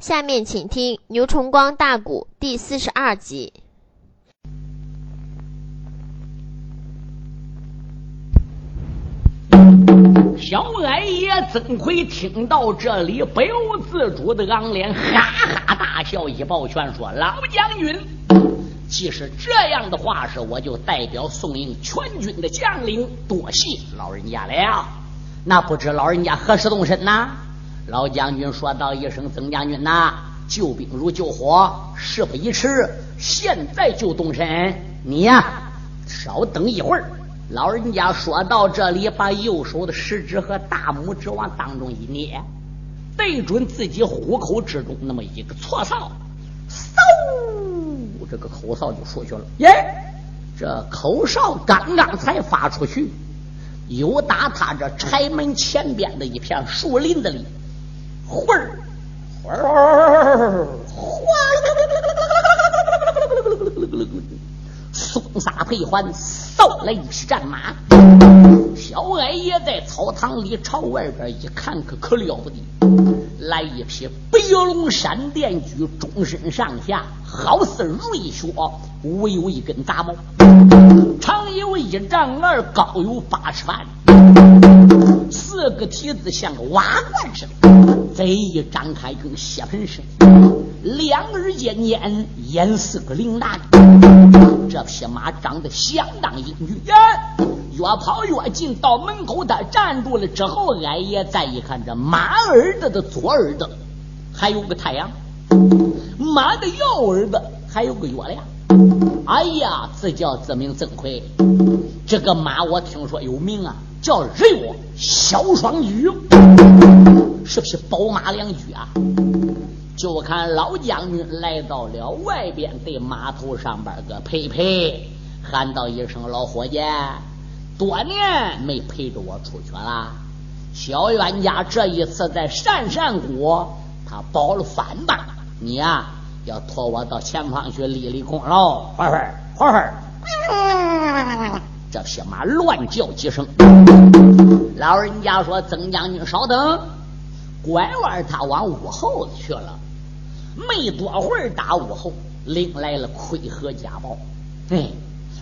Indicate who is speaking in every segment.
Speaker 1: 下面请听《牛崇光大鼓》第四十二集。
Speaker 2: 小矮爷曾奎听到这里，不由自主的昂脸，哈哈大笑，一抱拳说：“老将军，既是这样的话是，我就代表送迎全军的将领，多谢老人家了。那不知老人家何时动身呐？”老将军说道一声：“曾将军呐，救兵如救火，事不宜迟，现在就动身。你呀，稍等一会儿。”老人家说到这里，把右手的食指和大拇指往当中一捏，对准自己虎口之中那么一个错哨，嗖，这个口哨就出去了。耶，这口哨刚刚才发出去，又打他这柴门前边的一片树林子里，呼儿，呼儿，呼儿，松沙配环。到来一匹战马，小矮爷在草堂里朝外边一看，可可了不得！来一匹白龙闪电驹，终身上下好似瑞雪，唯有一根杂毛，长有一丈二，高有八尺半，四个蹄子像个瓦罐似的，嘴一张开跟血盆似的，两耳尖尖，眼似个铃铛。这匹马长得相当英俊，越跑越近，到门口他站住了之后，俺爷再一看，这马耳朵的左耳朵还有个太阳，马的右耳朵还有个月亮。哎呀，自叫自名曾奎，这个马我听说有名啊，叫日月小双驹，是匹宝马良驹啊。就看老将军来到了外边，对码头上边个陪陪，喊道一声：“老伙计，多年没陪着我出去了。小冤家这一次在善善谷，他包了饭吧？你呀，要托我到前方去立立功劳。”会会会会，这匹马乱叫几声。老人家说：“曾将军稍等。”拐弯，他往屋后去了。没多会儿，打屋后领来了盔和甲宝，哎，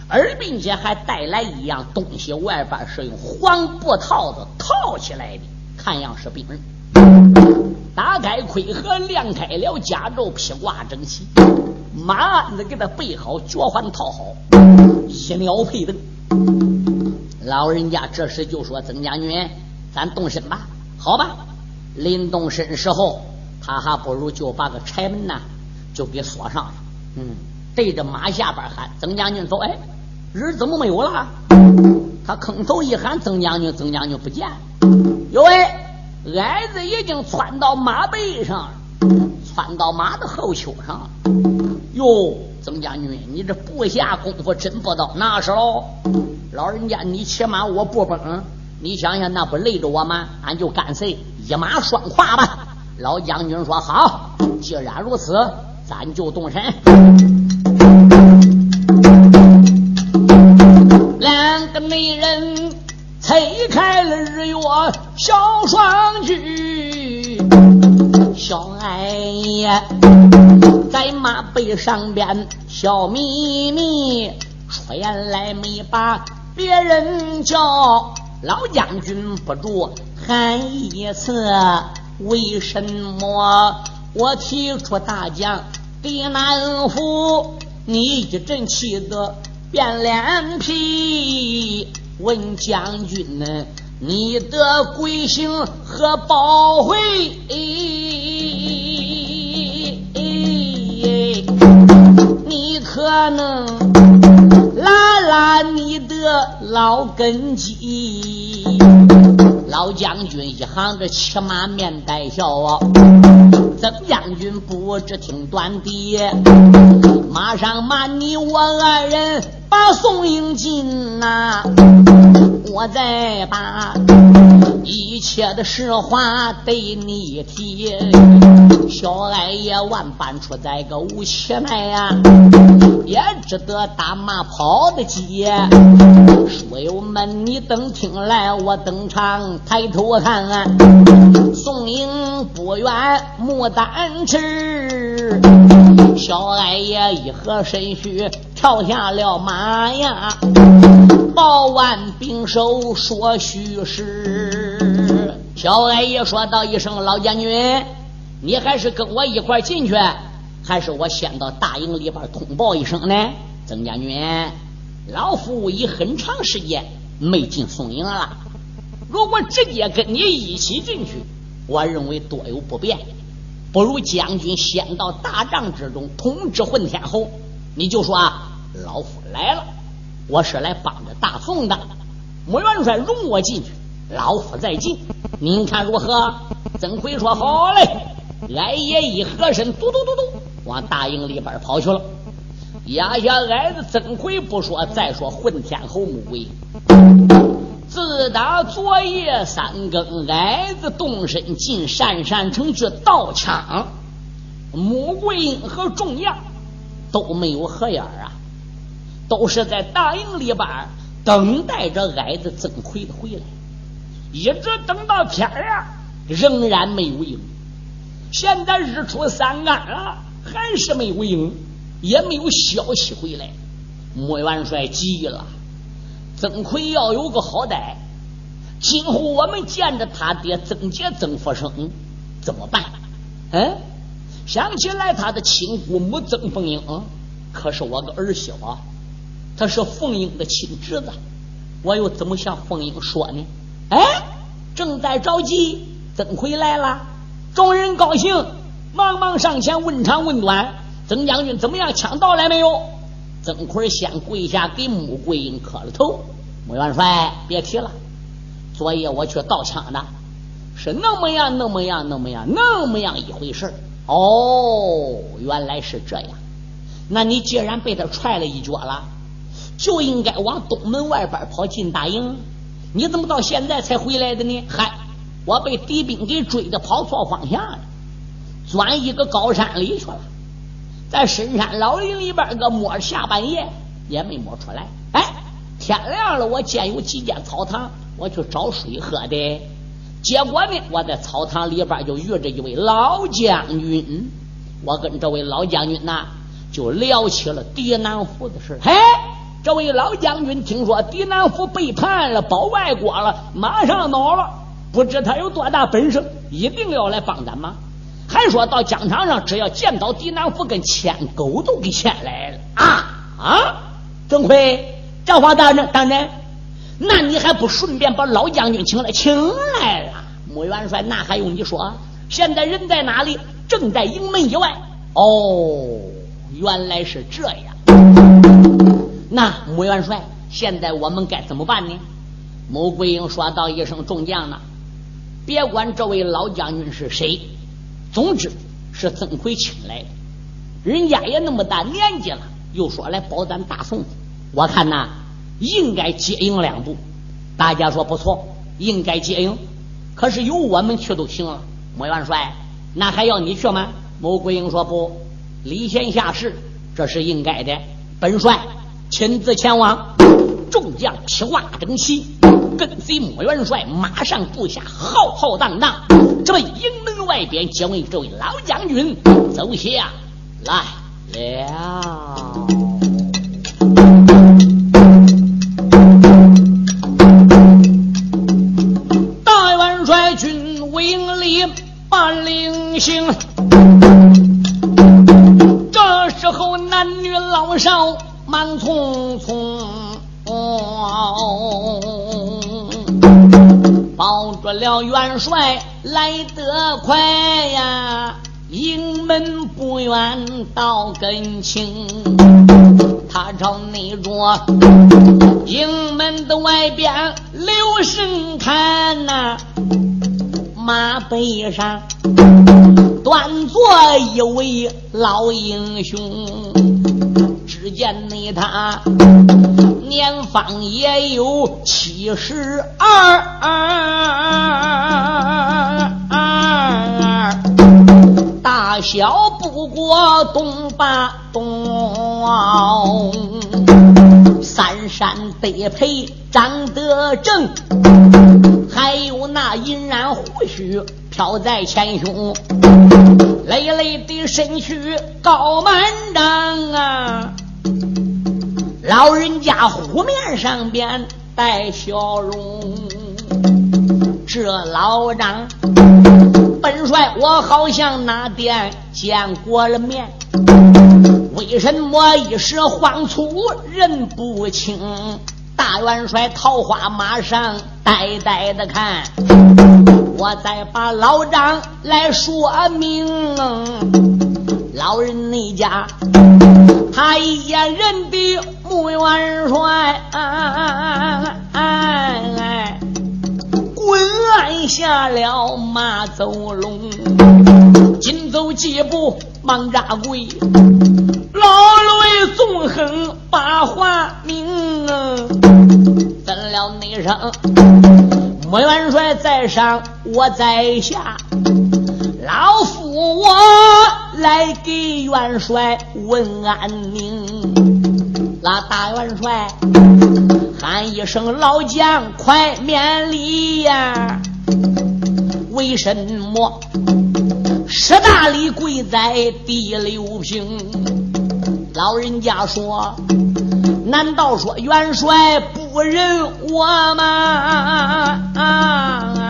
Speaker 2: 而并且还带来一样东西，外边是用黄布套子套起来的，看样是兵人。打开盔盒，亮开了甲胄，披挂整齐，马鞍子给他备好，脚环套好，一鸟配灯。老人家这时就说：“曾将军，咱动身吧，好吧？临动身时候。”他还不如就把个柴门呐，就给锁上了。嗯，对着马下边喊：“曾将军走！”哎，人怎么没有了？他坑头一喊：“曾将军，曾将军不见。”哟喂，矮子已经窜到马背上，窜到马的后丘上了。哟，曾将军，你这部下功夫真不到，那是喽。老人家，你骑马我不崩，你想想那不累着我吗？俺就干脆一马双跨吧。老将军说：“好，既然如此，咱就动身。”两个美人推开了日月小双驹，小矮爷在马背上边笑眯眯，出言来没把别人叫。老将军不住喊一次。为什么我提出大将给南府，你一阵气得变脸皮？问将军呢，你的贵姓和宝回？你可能拉拉你的老根基？老将军一行着骑马面带笑啊，曾将军不知听断笛，马上骂你我二人把宋营进呐，我再把一切的实话对你提。小矮也万般出在个无气脉呀，也只得打马跑的急。书友们，你等听来，我登场抬头看，宋英不远牡丹池，小矮爷一合身躯跳下了马呀，报完兵手说虚实。小矮爷说道一声：“老将军。”你还是跟我一块进去，还是我先到大营里边通报一声呢？曾将军，老夫已很长时间没进宋营了。如果直接跟你一起进去，我认为多有不便。不如将军先到大帐之中通知混天侯，你就说啊老夫来了，我是来帮着大宋的。穆元帅容我进去，老夫再进，您看如何？曾奎说好嘞。矮爷一合身，嘟嘟嘟嘟，往大营里边跑去了。压下矮子曾奎不说，再说混天侯穆桂英自打昨夜三更，矮子动身进山山城去盗枪，穆桂英和众将都没有合眼啊，都是在大营里边等待着矮子曾奎的回来，一直等到天亮，仍然没有影。现在日出三竿了，还是没有影，也没有消息回来。穆元帅急了，曾奎要有个好歹，今后我们见着他爹曾杰、曾福生怎么办？嗯，想起来他的亲姑母曾凤英，可是我个儿媳妇，他是凤英的亲侄子，我又怎么向凤英说呢？哎，正在着急，曾奎来了。众人高兴，忙忙上前问长问短。曾将军怎么样？枪到来没有？曾奎先跪下给穆桂英磕了头。穆元帅，别提了，昨夜我去盗枪的，是那么样，那么样，那么样，那么样一回事哦，原来是这样。那你既然被他踹了一脚了，就应该往东门外边跑进大营。你怎么到现在才回来的呢？嗨！我被敌兵给追的跑错方向了，钻一个高山里去了，在深山老林里边个摸下半夜也没摸出来。哎，天亮了，我见有几间草堂，我去找水喝的。结果呢，我在草堂里边就遇着一位老将军，我跟这位老将军呐就聊起了狄南府的事。嘿，这位老将军听说狄南府背叛了，保外国了，马上恼了。不知他有多大本事，一定要来帮咱吗？还说到疆场上，只要见到狄南府，跟牵狗都给牵来了啊啊！郑奎，这话当真当真？那你还不顺便把老将军请来？请来了。穆元帅，那还用你说？现在人在哪里？正在营门以外。哦，原来是这样。那穆元帅，现在我们该怎么办呢？穆桂英说道一声：“众将呢？”别管这位老将军是谁，总之是曾奎请来的。人家也那么大年纪了，又说来保咱大宋，我看呐，应该接应两步。大家说不错，应该接应。可是由我们去都行了。穆元帅，那还要你去吗？穆桂英说不，礼贤下士，这是应该的。本帅亲自前往。众将披挂整齐，跟随穆元帅马上布下，浩浩荡荡，这么营门外边将为这位老将军走下来了。大元帅军威营里把领行，这时候男女老少满匆匆。保住了元帅来得快呀，营门不远到跟前，他朝那着营门的外边留神看呐，马背上端坐一位老英雄，只见那他。年方也有七十二，大小不过东八东，三山得陪长得正，还有那银染胡须飘在前胸，累累的身躯高满丈啊！老人家湖面上边带笑容，这老张。本帅，我好像那天见过了面，为什么一时慌促认不清？大元帅桃花马上呆呆的看，我再把老张来说明。老人那家，他一眼认得穆元帅。滚按下了马走龙，紧走几步忙扎跪，老雷纵横把话明，怎料内声穆元帅在上我在下，老夫我来给元帅问安宁，那大元帅。喊一声老将，快免礼呀！为什么十大礼跪在第六平？老人家说：难道说元帅不认我吗？啊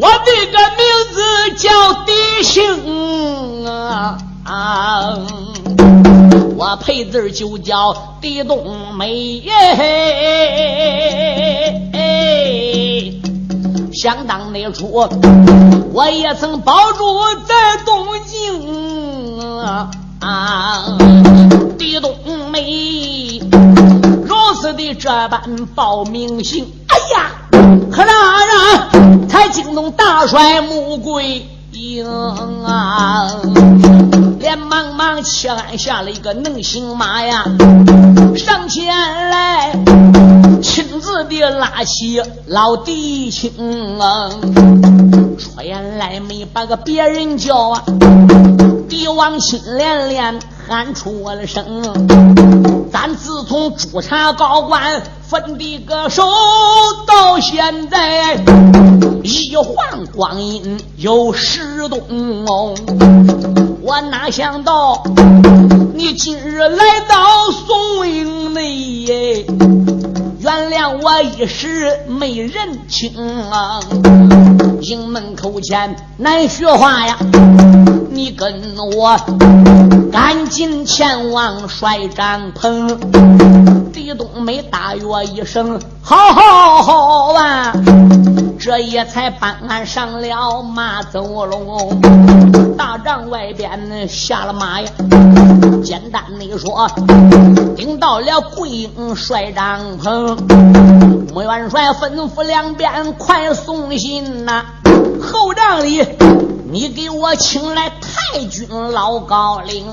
Speaker 2: 我的个名字叫狄兴啊！我配字就叫狄冬梅，想当那初，我也曾保住在东京啊，狄冬梅如此的这般报名行，哎呀，可那人才惊动大帅穆桂英啊！连忙忙气按下了一个能行马呀，上前来亲自的拉起老弟兄，说原来没把个别人叫啊，帝王亲连连喊出我的声，咱自从朱茶高官分的个手到现在，一晃光阴有十冬。我哪想到你今日来到宋营内，原谅我一时没认清。营门口前难学话呀，你跟我赶紧前往帅帐篷。李冬梅大约一声，好好好啊！这也才搬俺上了马走龙，大帐外边下了马呀。简单的说，顶到了桂英帅帐篷，穆元帅吩咐两边快送信呐。后帐里，你给我请来太君老高陵。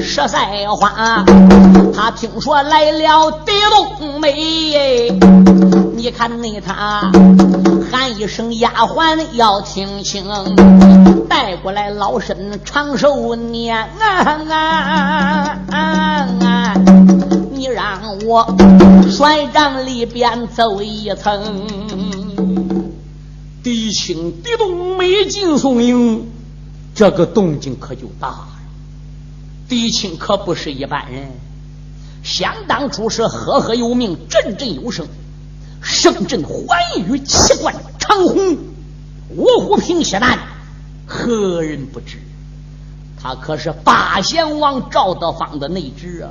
Speaker 2: 十赛花，他听说来了狄冬梅，你看那他。喊一声丫鬟要听清，带过来老身长寿年啊！你让我帅帐里边走一层。
Speaker 3: 狄青狄冬没进宋营，这个动静可就大了。狄青可不是一般人，想当初是赫赫有名，振振有声。声震寰宇，气贯长虹，五虎平西南，何人不知？他可是八贤王赵德芳的内侄啊！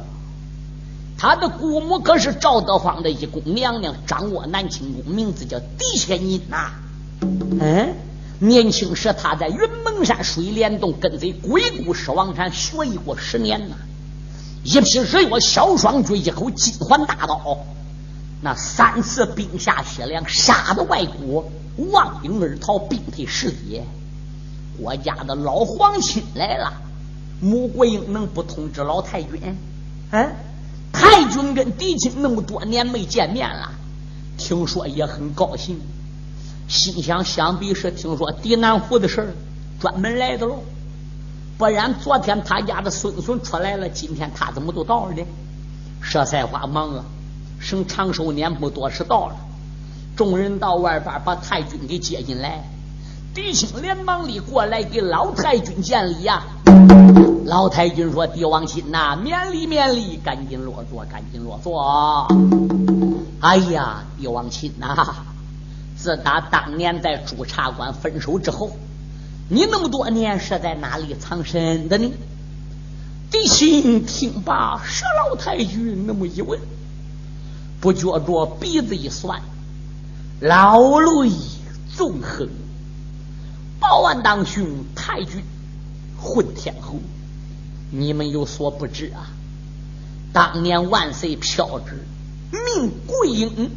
Speaker 3: 他的姑母可是赵德芳的一宫娘娘，掌握南清宫，名字叫狄千银呐。嗯，年轻时他在云蒙山水帘洞跟随鬼谷狮王山学艺过十年呐，一匹日月小双驹，一口金环大刀。那三次兵下血粮，杀的外国望兵而逃，兵退石阶。我家的老皇亲来了，穆桂英能不通知老太君？嗯，太君跟狄青那么多年没见面了，听说也很高兴，心想想必是听说狄南湖的事儿，
Speaker 2: 专门来的喽。不然昨天他家的孙孙出来了，今天他怎么都到了呢？佘赛花忙啊，省长寿年不多时到了，众人到外边把太君给接进来。狄青连忙里过来给老太君见礼呀。老太君说：“帝王亲呐，免礼免礼，赶紧落座，赶紧落座。”哎呀，帝王亲呐，自打当年在朱茶馆分手之后。你那么多年是在哪里藏身的呢？狄青听罢佘老太君那么一问，不觉着鼻子一酸，老泪纵横。报案当兄太君混天侯，你们有所不知啊！当年万岁飘旨命桂英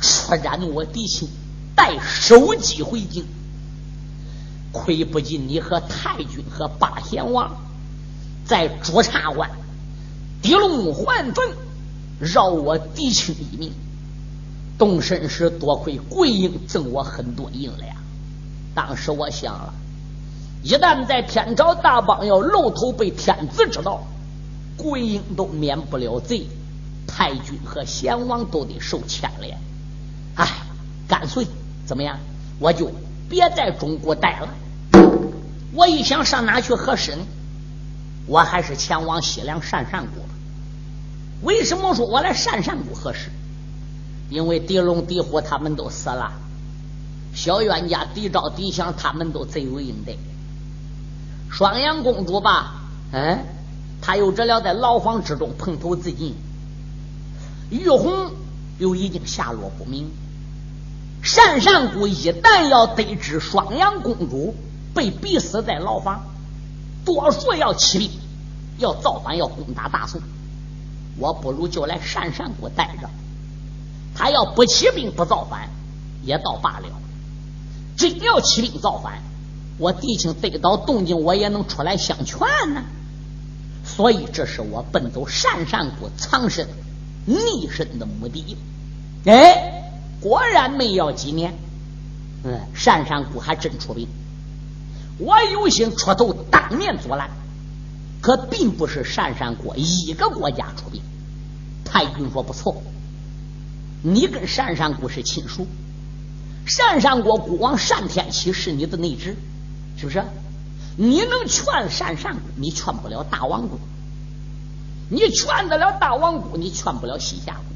Speaker 2: 出斩我狄青，带首级回京。亏不尽你和太君和八贤王在朱茶关地龙还坟，饶我狄青一命。动身时多亏桂英赠我很多银两。当时我想了，一旦在天朝大邦要露头被天子知道，桂英都免不了罪，太君和贤王都得受牵连。哎，干脆怎么样，我就别在中国待了。我一想上哪去合适呢？我还是前往西凉鄯善国。为什么说我来鄯善国合适？因为狄龙、狄虎他们都死了，小冤家狄昭、狄祥他们都罪有应得。双阳公主吧，嗯，她又知了在牢房之中碰头自尽。玉红又已经下落不明。鄯善国一旦要得知双阳公主。被逼死在牢房，多数要起兵，要造反，要攻打大宋。我不如就来鄯善国待着。他要不起兵不造反，也倒罢了。真要起兵造反，我弟兄得到动静，我也能出来相劝呢。所以，这是我奔走鄯善国藏身匿身的目的。哎，果然没要几年，嗯，鄯善国还真出兵。我有心出头当面阻拦，可并不是鄯善国一个国家出兵。太君说不错，你跟鄯善国是亲属，鄯善国国王单天启是你的内侄，是不是？你能劝鄯善国，你劝不了大王国；你劝得了大王国，你劝不了西夏国。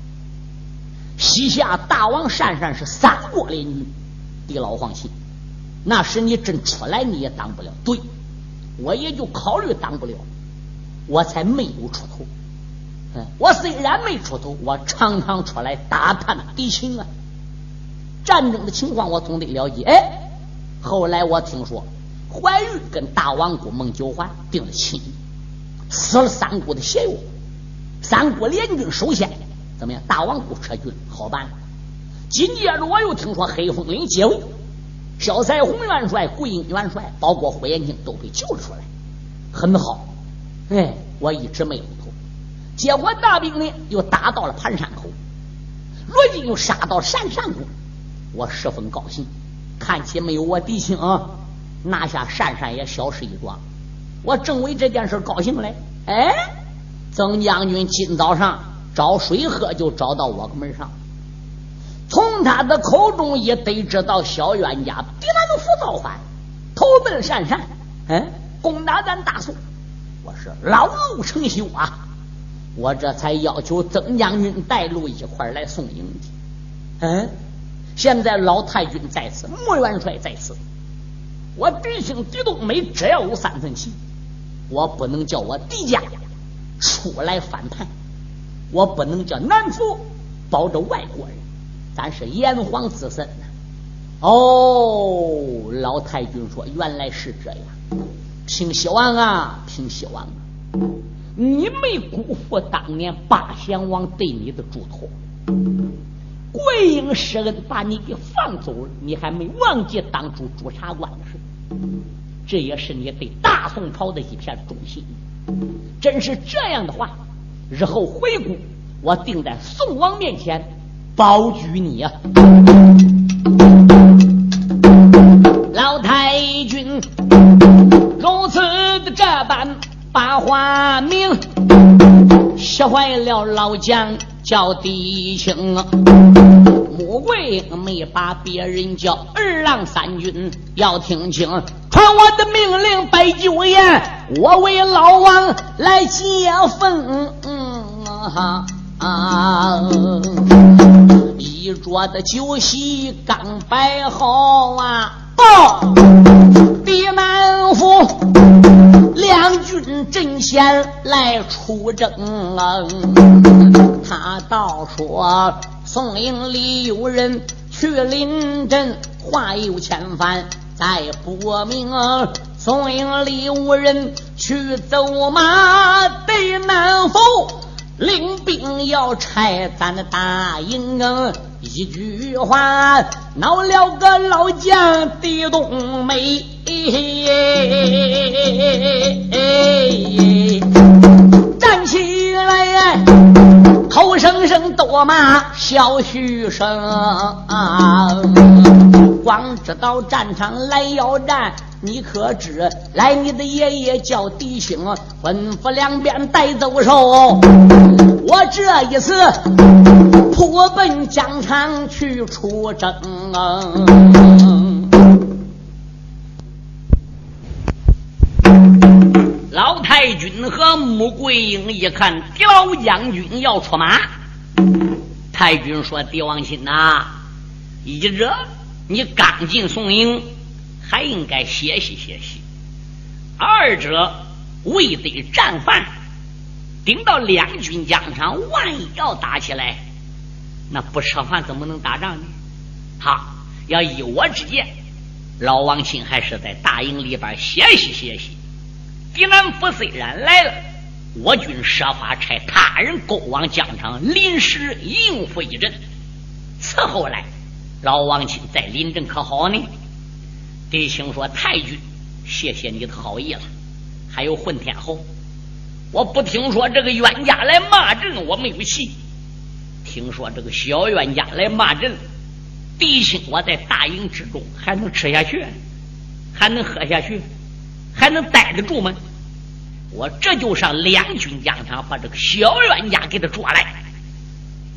Speaker 2: 西夏大王善善是三国联军，地老皇亲。那时你真出来，你也当不了。对，我也就考虑当不了，我才没有出头。嗯，我虽然没出头，我常常出来打探敌情啊。战争的情况我总得了解。哎，后来我听说怀玉跟大王姑孟九环定了亲，死了三国的邪药，三国联军首先怎么样？大王不撤军，好办。紧接着我又听说黑风岭解围。小彩虹元帅、桂英元帅，包括胡延庆都被救了出来，很好。哎，我一直没有头，结果大兵呢又打到了盘山口，如今又杀到山山谷，我十分高兴。看起没有我弟兄拿下鄯善也小事一桩，我正为这件事高兴嘞。哎，曾将军今早上找水喝，就找到我门上。从他的口中也得知到小冤家比俺府造反，投奔鄯善，嗯，攻打咱大宋。我是老路成修啊！我这才要求曾将军带路一块来送迎去。嗯，现在老太君在此，穆元帅在此，我弟兄狄冬梅只要有三分气，我不能叫我狄家出来反叛，我不能叫南府保着外国人。咱是炎黄子孙呐！哦，老太君说：“原来是这样，平西王啊，平西王，你没辜负当年八贤王对你的嘱托。桂英施恩把你给放走了，你还没忘记当初朱察官的事。这也是你对大宋朝的一片忠心。真是这样的话，日后回顾，我定在宋王面前。”保举你呀，老太君如此的这。般把话明，吓坏了老将叫弟兄。穆桂英没把别人叫二郎三军，要听清，传我的命令，摆酒宴，我为老王来接风。啊一桌的酒席刚摆好啊，报地南府两军阵前来出征，他倒说。宋营里有人去临阵，话有千番再不明。宋营里无人去走马对南府，领兵要拆咱的大营。一句话闹了个老将地东梅，站起来。口声声多骂小徐生，光知道战场来要战，你可知？来，你的爷爷叫弟兄，吩咐两边带走手。我这一次扑奔疆场去出征。老太君和穆桂英一看，狄老将军要出马。太君说：“狄王亲呐，一者你刚进宋营，还应该歇息歇息；二者未得战犯，顶到两军疆场，万一要打起来，那不吃饭怎么能打仗呢？好，要依我之见，老王亲还是在大营里边歇息歇息。”济南府虽然来了，我军设法差他人勾往疆场，临时应付一阵，伺候来。老王亲在临阵可好呢？弟兄说：“太君，谢谢你的好意了。还有混天侯，我不听说这个冤家来骂阵，我没有气。听说这个小冤家来骂阵，弟兄我在大营之中还能吃下去，还能喝下去，还能待得住吗？”我这就上两军疆场，把这个小冤家给他抓来。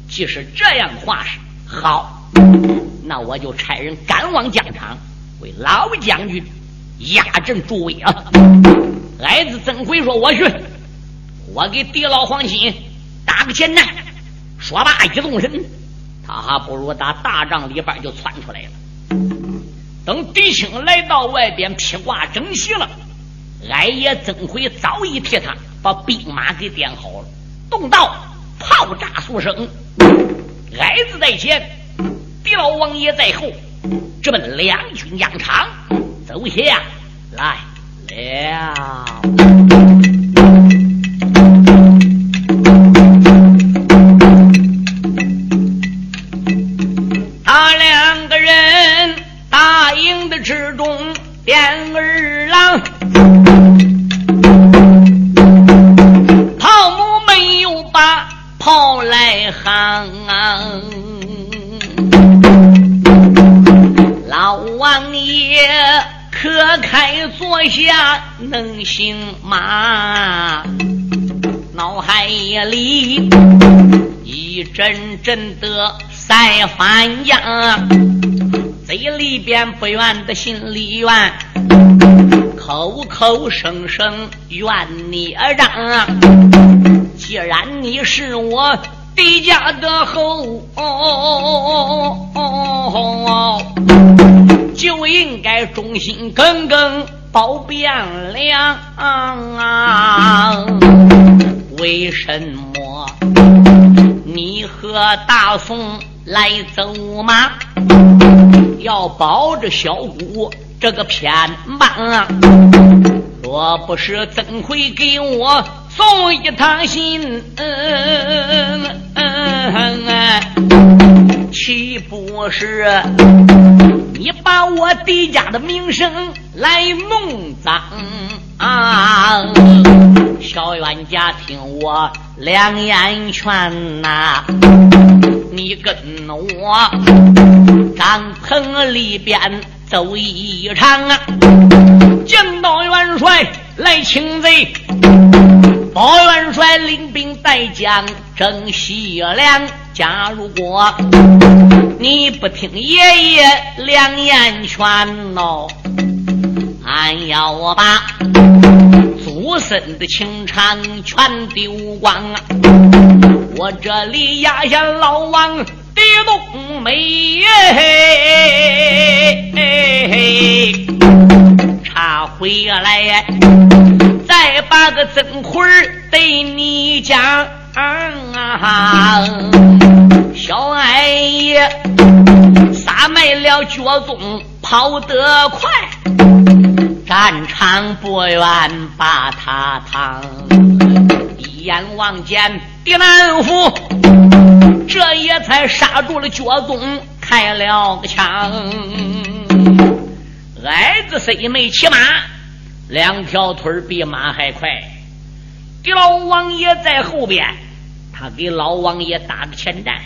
Speaker 2: 即使这样的话是好，那我就差人赶往疆场，为老将军压阵助威啊！矮子曾回说：“我去，我给狄老黄金打个前站。”说罢一动身，他还不如打大帐里边就窜出来了。等狄青来到外边披挂整齐了。俺爷曾回早已替他把兵马给点好了，动道炮炸数声，矮子在前，狄老王爷在后，直奔两军疆场走下来了。他两个人大营的之中，点下能行吗？脑海里一阵阵的赛翻江，嘴里边不愿的心里怨，口口声声怨你让。既然你是我狄家的后，哦就应该忠心耿耿保汴梁。为什么？你和大宋来走马，要保着小姑这个偏帮？若不是曾回给我。送一趟信，岂不是你把我狄家的名声来弄脏啊？小冤家，听我两言劝呐，你跟我帐篷里边走一场啊，见到元帅。来擒贼。包元帅领兵带将征西凉。假如果你不听爷爷良言劝哦，俺要我把祖孙的情长全丢光啊！我这里压下老王的冬梅，查回来，再把个真魂对你讲。嗯啊小矮爷撒卖了脚踪，跑得快，战场不愿把他趟。一眼望见狄南府，这也才刹住了脚踪，开了个枪。矮子虽没骑马，两条腿比马还快。狄老王爷在后边，他给老王爷打个前站。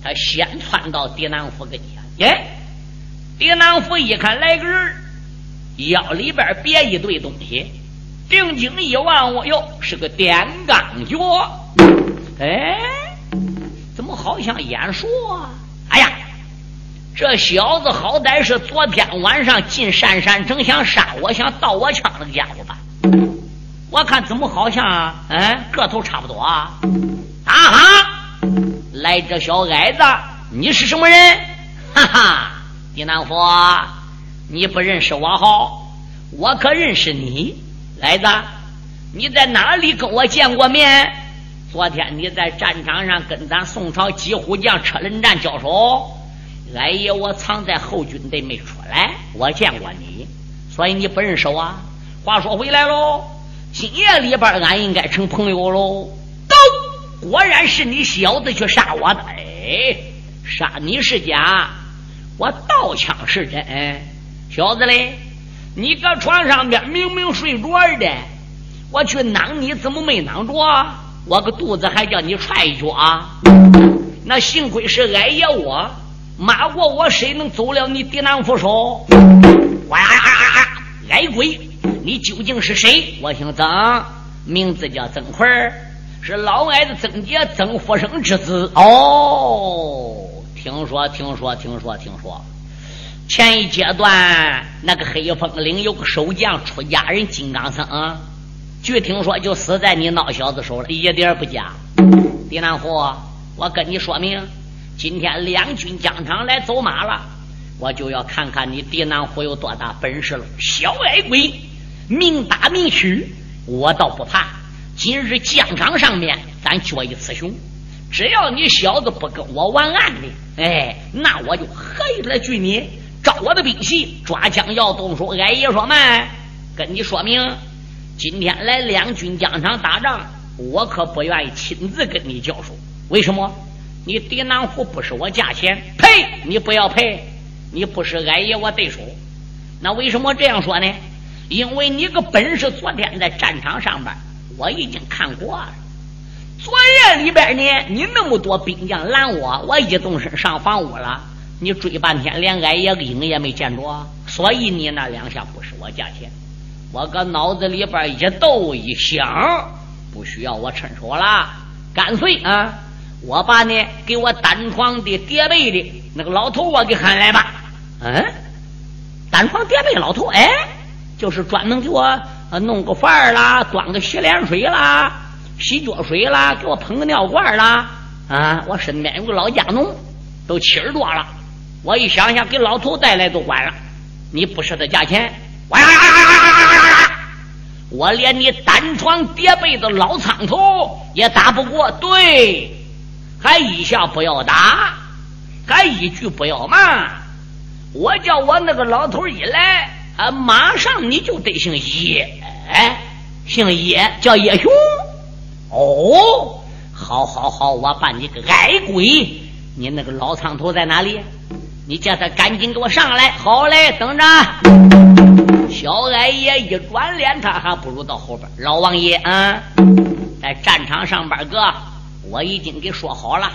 Speaker 2: 他先窜到狄南府跟前，耶！狄南府一看来个人，腰里边别一堆东西，定睛一望，我哟，是个电钢脚。哎，怎么好像眼熟啊？哎呀，这小子好歹是昨天晚上进山山城想杀我、想盗我枪那个家伙吧？我看怎么好像，嗯，个头差不多啊？啊哈！来，这小矮子，你是什么人？哈哈，狄南福，你不认识我好，我可认识你。矮子，你在哪里跟我见过面？昨天你在战场上跟咱宋朝几虎将车轮战交手，俺爷我藏在后军队没出来，我见过你，所以你不认识我。话说回来喽，今夜里边俺应该成朋友喽。都果然是你小子去杀我的，哎，杀你是假，我刀枪是真。小子嘞，你搁床上边明明睡着的，我去囊你怎么没囊着？我个肚子还叫你踹一脚啊？那幸亏是矮爷我，骂过我谁能走了你狄南府手？哇呀呀呀！矮鬼，你究竟是谁？我姓曾，名字叫曾奎儿。是老矮子曾杰曾福生之子哦，听说听说听说听说，前一阶段那个黑风岭有个守将出家人金刚僧，据听说就死在你孬小子手里，一点不假。狄南虎，我跟你说明，今天两军疆场来走马了，我就要看看你狄南虎有多大本事了。小矮鬼，命打命虚，我倒不怕。今日疆场上面，咱决一雌雄。只要你小子不跟我玩暗的，哎，那我就合来拒你。招我的兵器，抓枪要动手。俺爷说慢，跟你说明，今天来两军疆场打仗，我可不愿意亲自跟你交手。为什么？你狄南虎不是我价钱，赔！你不要赔，你不是俺爷我对手。那为什么这样说呢？因为你个本事，昨天在战场上边。我已经看过了，昨夜里边呢，你那么多兵将拦我，我一动身上房屋了，你追半天连矮爷个影也没见着，所以你那两下不是我价钱。我搁脑子里边一斗一想，不需要我趁手了，干脆啊，我把呢给我单床的叠被的那个老头我给喊来吧。嗯，单床叠被老头，哎，就是专门给我。啊，弄个饭啦，端个洗脸水啦，洗脚水啦，给我捧个尿罐啦。啊，我身边有个老家农，都七十多了。我一想想，给老头带来都管了。你不舍得价钱，哇呀呀呀呀呀呀！我连你单床叠被的老苍头也打不过。对，还一下不要打，还一句不要骂。我叫我那个老头一来。啊！马上你就得姓叶，姓叶叫叶雄。哦，好，好，好，我把你个矮鬼，你那个老苍头在哪里？你叫他赶紧给我上来。好嘞，等着。小矮爷一转脸，他还不如到后边。老王爷啊，在战场上边哥，我已经给说好了。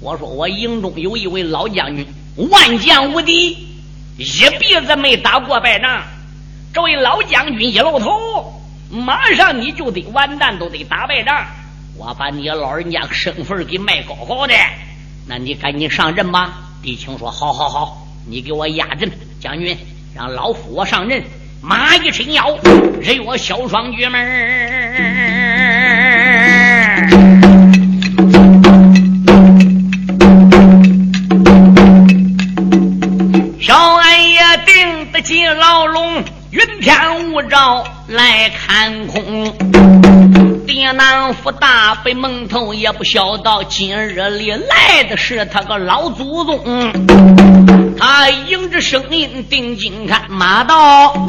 Speaker 2: 我说我营中有一位老将军，万将无敌。一辈子没打过败仗，这位老将军一露头，马上你就得完蛋，都得打败仗。我把你老人家身份给卖高高的，那你赶紧上阵吧。狄青说：“好好好，你给我压阵，将军，让老夫我上阵。马一伸腰，人我小双举门。”牢笼，云天雾罩来看空。爹南府大北门头也不晓得，今日里来的是他个老祖宗。他迎着声音定睛看，马到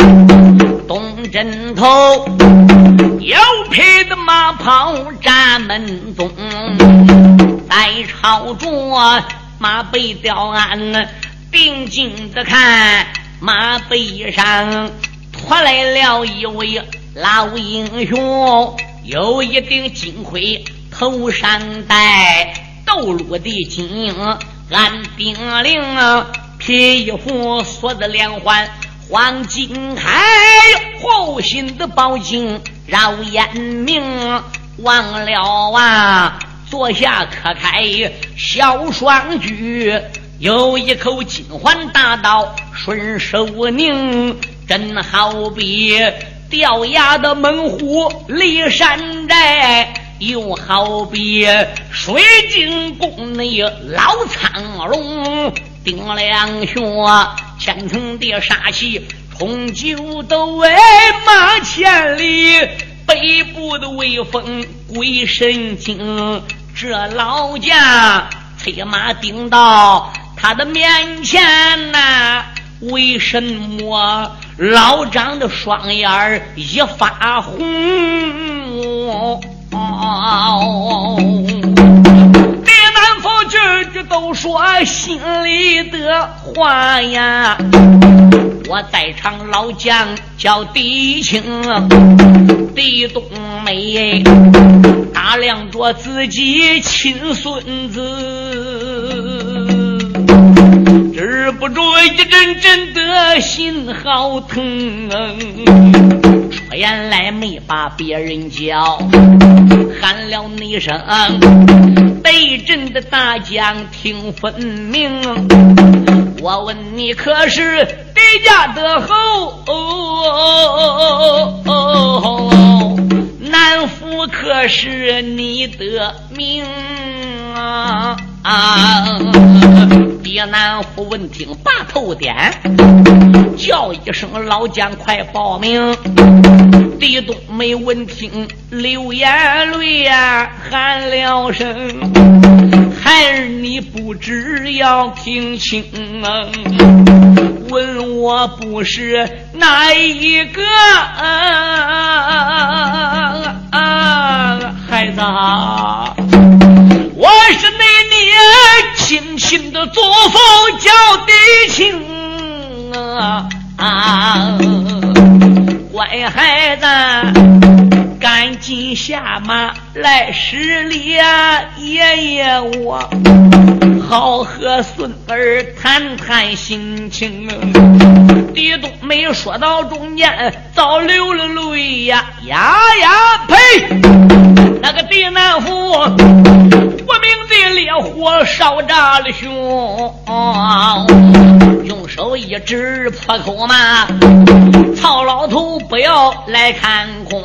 Speaker 2: 东枕头，有匹的马跑站门中，在朝着马背吊鞍。定睛的看，马背上驮来了一位老英雄，有一顶金盔，头上戴斗罗的金安兵令，皮衣服锁子连环黄金铠，后心的宝镜绕眼明，忘了啊，坐下可开小双举。有一口金环大刀顺手拧，真好比掉牙的猛虎离山寨，又好比水晶宫内老苍龙。顶两穴千层的杀气冲九斗，哎马千里，北部的威风鬼神精。这老家催马顶到。他的面前呐，为什么老张的双眼一发红？李南风句句都说心里的话呀。我在场老将叫狄青，狄冬梅打量着自己亲孙子。止不住一阵阵的心好疼，说言来没把别人叫，喊了一声，北镇的大将听分明。我问你可是狄家的后？南府可是你的命啊？爹南府闻听，把头点，叫一声：“老将，快报名！”狄冬梅闻听，流眼泪呀，喊了声：“孩儿，你不知要听清，问我不是哪一个孩子？轻轻。”的作风叫地亲啊，乖孩子，赶紧下马来施礼啊！爷爷我好和孙儿谈谈心情。狄冬梅说到中间，早流了泪呀呀呀！呸！那个狄南府。我命的烈火烧炸了胸，用手一指破口嘛，曹老头不要来看空。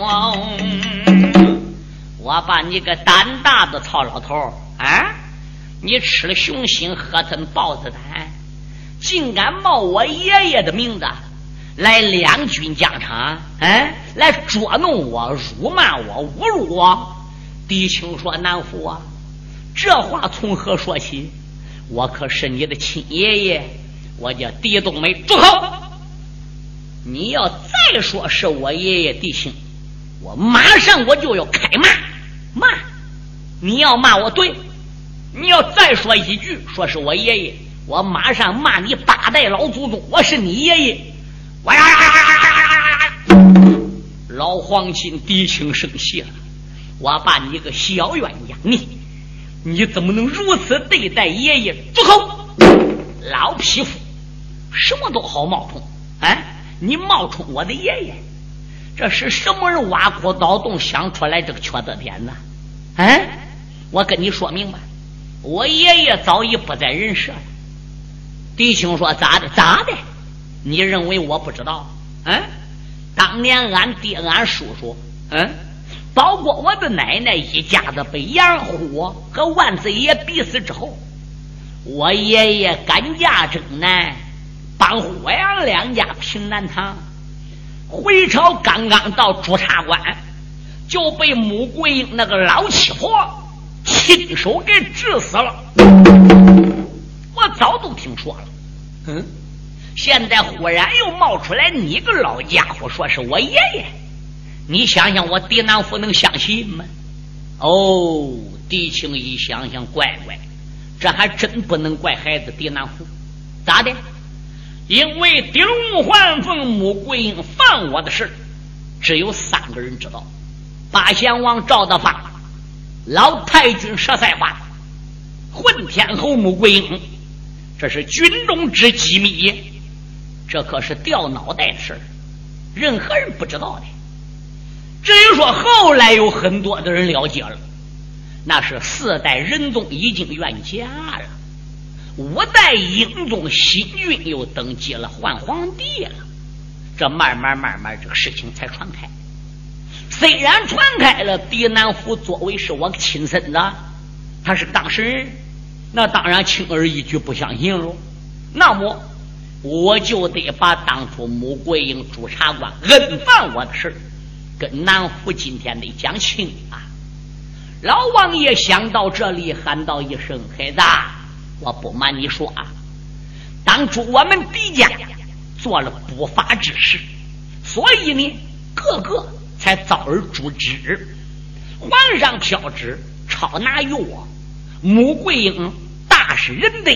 Speaker 2: 我把你个胆大的曹老头啊！你吃了熊心，喝吞豹子胆，竟敢冒我爷爷的名字来两军疆场，哎，来捉弄我、辱骂我、侮辱我！狄青说：“南府啊！”这话从何说起？我可是你的亲爷爷，我叫狄冬梅。住口！你要再说是我爷爷弟兄，我马上我就要开骂骂。你要骂我对，你要再说一句说是我爷爷，我马上骂你八代老祖宗。我是你爷爷！我呀呀呀呀呀呀！老黄金狄青生气了，我把你个小冤家你！你怎么能如此对待爷爷？住口！老匹夫，什么都好冒充，啊！你冒充我的爷爷，这是什么人挖苦盗洞想出来这个缺德点子？哎，我跟你说明白，我爷爷早已不在人世了。弟兄说咋的？咋的？你认为我不知道？嗯，当年俺爹、俺叔叔，嗯，包括我的奶奶一家子被杨虎和万岁爷逼死之后，我爷爷赶驾征南，帮霍阳两家平南唐。回朝刚刚到朱察关，就被穆桂英那个老七婆亲手给治死了。我早都听说了，嗯，现在忽然又冒出来你个老家伙说是我爷爷，你想想我狄南府能相信吗？哦，狄青一想想，乖乖，这还真不能怪孩子狄南府，咋的？因为丁焕凤、穆桂英犯我的事，只有三个人知道：八贤王赵德发、老太君佘赛花、混天侯穆桂英。这是军中之机密，这可是掉脑袋的事任何人不知道的。至于说后来有很多的人了解了，那是四代仁宗已经远嫁了。五代英宗新君又登基了，换皇帝了。这慢慢慢慢，这个事情才传开。虽然传开了，狄南府作为是我亲孙子，他是当事人，那当然轻而易举不相信喽。那么我就得把当初穆桂英朱察官恩犯我的事跟南府今天得讲清啊。老王爷想到这里，喊道一声：“孩子。”我不瞒你说啊，当初我们狄家做了不法之事，所以呢，个个才遭而诛之。皇上飘旨抄拿于我，穆桂英大是仁德，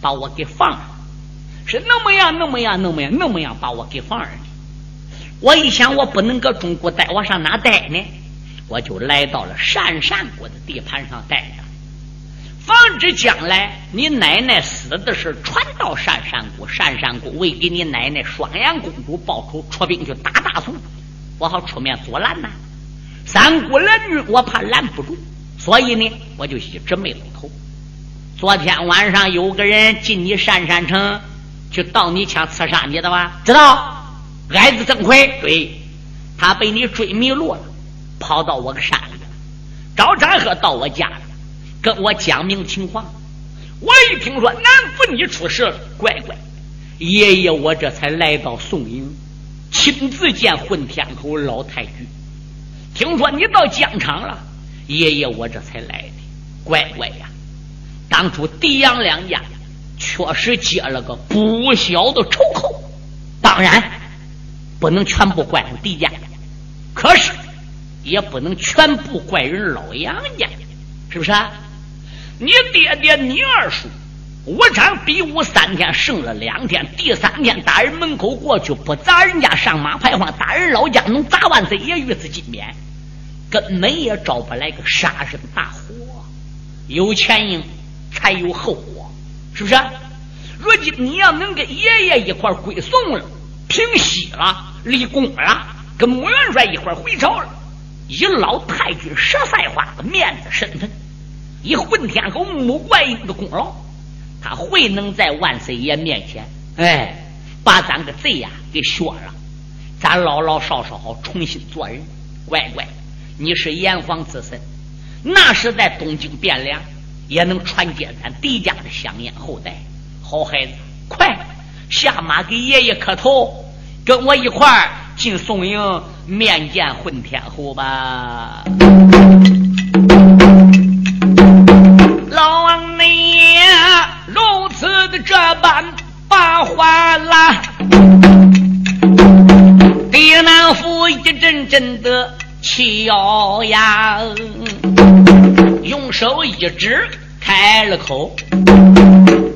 Speaker 2: 把我给放了，是那么样，那么样，那么样，那么样把我给放了。我一想，我不能搁中国待，我上哪待呢？我就来到了鄯善国的地盘上待着。防止将来你奶奶死的事传到鄯善国，鄯善国为给你奶奶双阳公主报仇，出兵去打大宋，我好出面阻拦呐。三国联军我怕拦不住，所以呢，我就一直没露头。昨天晚上有个人进你鄯善城去盗你枪刺杀你的吧？知道？矮子曾奎，对，他被你追迷路了，跑到我个山里了。赵占鹤到我家了。跟我讲明情况，我一听说南府你出事了，乖乖，爷爷我这才来到宋营，亲自见混天侯老太君。听说你到疆场了，爷爷我这才来的，乖乖呀！当初狄杨两家确实结了个不小的仇口，当然不能全部怪上狄家，可是也不能全部怪人老杨家，是不是啊？你爹爹，你二叔，武昌比武三天胜了两天，第三天打人门口过去，不砸人家上马牌坊，打人老家能砸万岁爷御赐金鞭，根本也招不来个杀人大祸。有前因才有后果，是不是？如今你要能跟爷爷一块归宋了，平息了，立功了，跟穆元帅一块回朝了，以老太君佘赛花的面子身份。以混天侯穆桂英的功劳，他会能在万岁爷面前，哎，把咱个贼呀给削了，咱老老少少好重新做人。乖乖，你是炎黄子孙，那是在东京汴梁也能传接咱狄家的香烟后代。好孩子，快下马给爷爷磕头，跟我一块儿进宋营面见混天侯吧。老王你如此的这般把话拉，狄南府一阵阵的气咬牙，用手一指开了口：“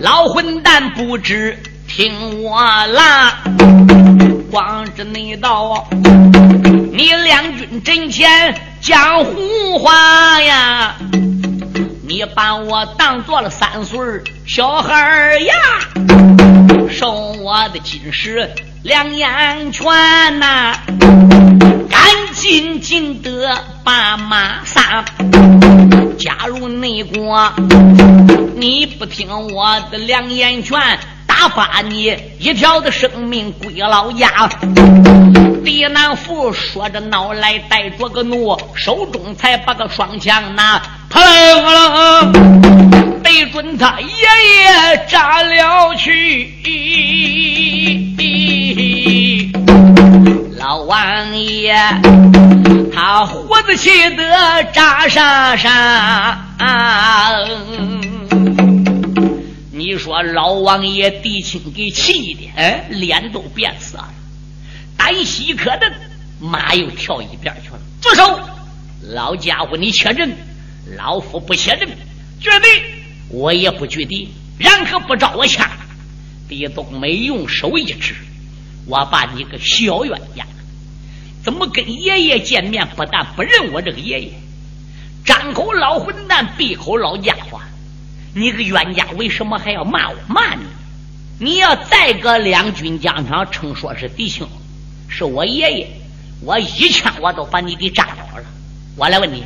Speaker 2: 老混蛋不知听我啦，光知你道你两军阵前讲胡话呀。”你把我当做了三岁小孩呀，收我的金石两眼泉呐！赶紧紧的把马撒。假如内国你不听我的良言劝，打发你一条的生命归老家。李南福说着闹来，带着个怒，手中才把个双枪拿，砰，对准他爷爷扎了去。老王爷，他胡子气得扎上上。你说老王爷狄青给气的，哎，脸都变色了。单膝可蹬马又跳一边去了。住手！老家伙，你确认？老夫不确认，绝对我也不绝地。然可不照我枪。狄冬梅用手一指：“我把你个小冤家，怎么跟爷爷见面？不但不认我这个爷爷，张口老混蛋，闭口老家伙。你个冤家，为什么还要骂我骂你？你要再搁两军疆场称说是弟兄。”是我爷爷，我一枪我都把你给炸倒了。我来问你，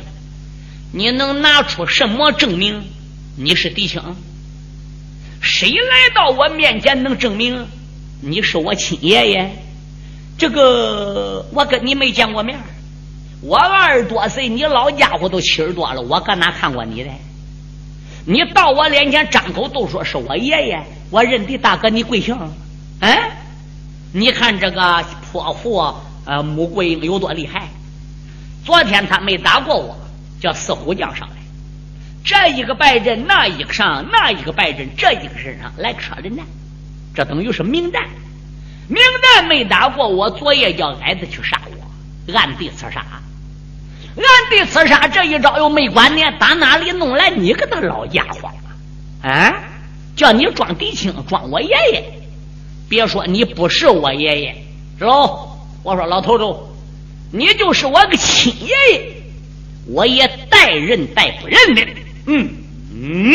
Speaker 2: 你能拿出什么证明你是弟兄？谁来到我面前能证明你是我亲爷爷？这个我跟你没见过面，我二十多岁，你老家伙都七十多了，我搁哪看过你的？你到我脸前张口都说是我爷爷，我认得大哥，你贵姓？哎，你看这个。泼妇呃，穆桂英有多厉害？昨天他没打过我，叫四虎将上来，这一个败阵，那一个上，那一个败阵，这一个身上来个双人战，这等于是明战。明战没打过我，昨夜叫矮子去杀我，暗地刺杀，暗地刺杀，这一招又没管你，打哪里弄来你个那老家伙啊？叫你装狄青，装我爷爷，别说你不是我爷爷。知道，我说老头子，你就是我个亲爷爷，我也带认带不认的。嗯嗯，